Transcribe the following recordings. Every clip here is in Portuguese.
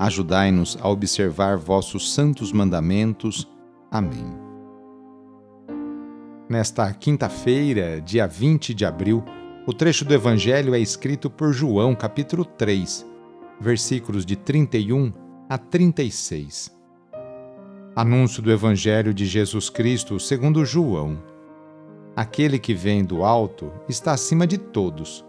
Ajudai-nos a observar vossos santos mandamentos. Amém. Nesta quinta-feira, dia 20 de abril, o trecho do Evangelho é escrito por João, capítulo 3, versículos de 31 a 36. Anúncio do Evangelho de Jesus Cristo segundo João. Aquele que vem do alto está acima de todos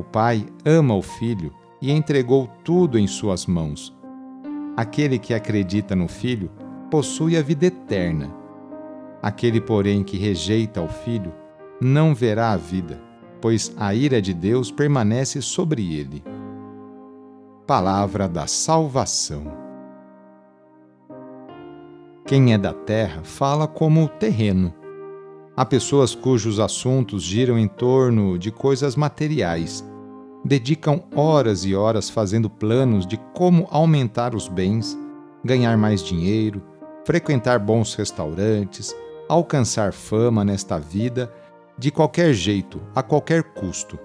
O Pai ama o Filho e entregou tudo em suas mãos. Aquele que acredita no Filho possui a vida eterna. Aquele, porém, que rejeita o Filho não verá a vida, pois a ira de Deus permanece sobre ele. Palavra da Salvação. Quem é da terra fala como o terreno Há pessoas cujos assuntos giram em torno de coisas materiais. Dedicam horas e horas fazendo planos de como aumentar os bens, ganhar mais dinheiro, frequentar bons restaurantes, alcançar fama nesta vida, de qualquer jeito, a qualquer custo.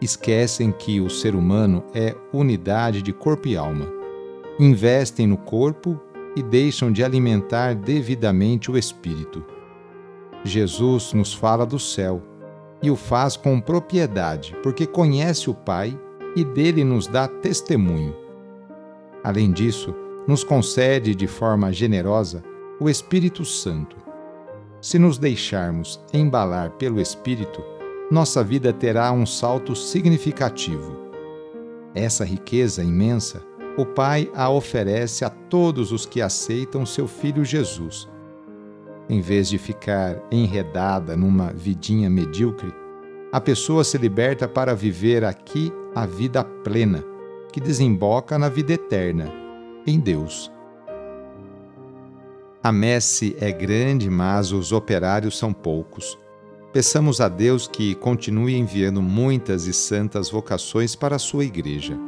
Esquecem que o ser humano é unidade de corpo e alma. Investem no corpo e deixam de alimentar devidamente o espírito. Jesus nos fala do céu e o faz com propriedade, porque conhece o Pai e dele nos dá testemunho. Além disso, nos concede de forma generosa o Espírito Santo. Se nos deixarmos embalar pelo Espírito, nossa vida terá um salto significativo. Essa riqueza imensa, o Pai a oferece a todos os que aceitam seu Filho Jesus em vez de ficar enredada numa vidinha medíocre, a pessoa se liberta para viver aqui a vida plena, que desemboca na vida eterna, em Deus. A messe é grande, mas os operários são poucos. Peçamos a Deus que continue enviando muitas e santas vocações para a sua igreja.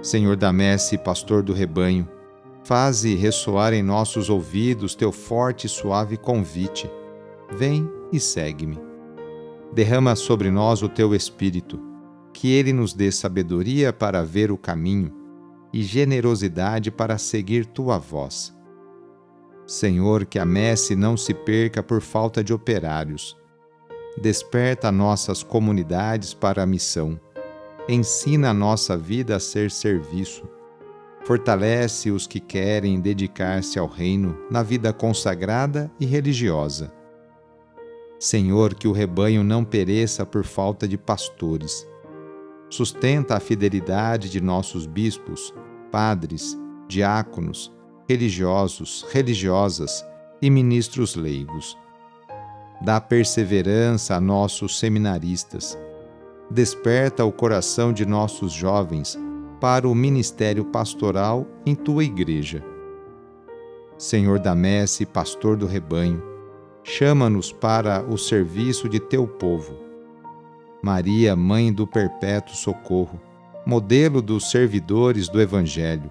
Senhor da messe, pastor do rebanho, Faze ressoar em nossos ouvidos teu forte e suave convite. Vem e segue-me. Derrama sobre nós o teu Espírito, que ele nos dê sabedoria para ver o caminho e generosidade para seguir tua voz. Senhor, que a messe não se perca por falta de operários. Desperta nossas comunidades para a missão. Ensina a nossa vida a ser serviço fortalece os que querem dedicar-se ao reino na vida consagrada e religiosa. Senhor, que o rebanho não pereça por falta de pastores. Sustenta a fidelidade de nossos bispos, padres, diáconos, religiosos, religiosas e ministros leigos. Dá perseverança a nossos seminaristas. Desperta o coração de nossos jovens para o ministério pastoral em tua igreja. Senhor da messe, pastor do rebanho, chama-nos para o serviço de teu povo. Maria, mãe do perpétuo socorro, modelo dos servidores do Evangelho,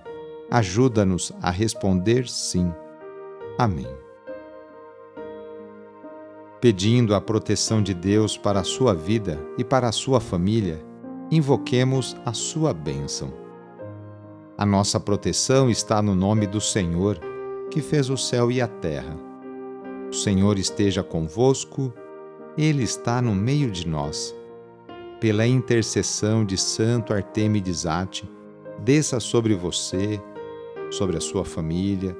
ajuda-nos a responder sim. Amém. Pedindo a proteção de Deus para a sua vida e para a sua família, invoquemos a sua bênção. A nossa proteção está no nome do Senhor, que fez o céu e a terra. O Senhor esteja convosco, Ele está no meio de nós. Pela intercessão de Santo Artemides Ate, desça sobre você, sobre a sua família,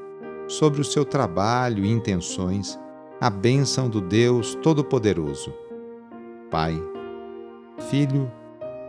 sobre o seu trabalho e intenções, a bênção do Deus Todo-Poderoso. Pai, Filho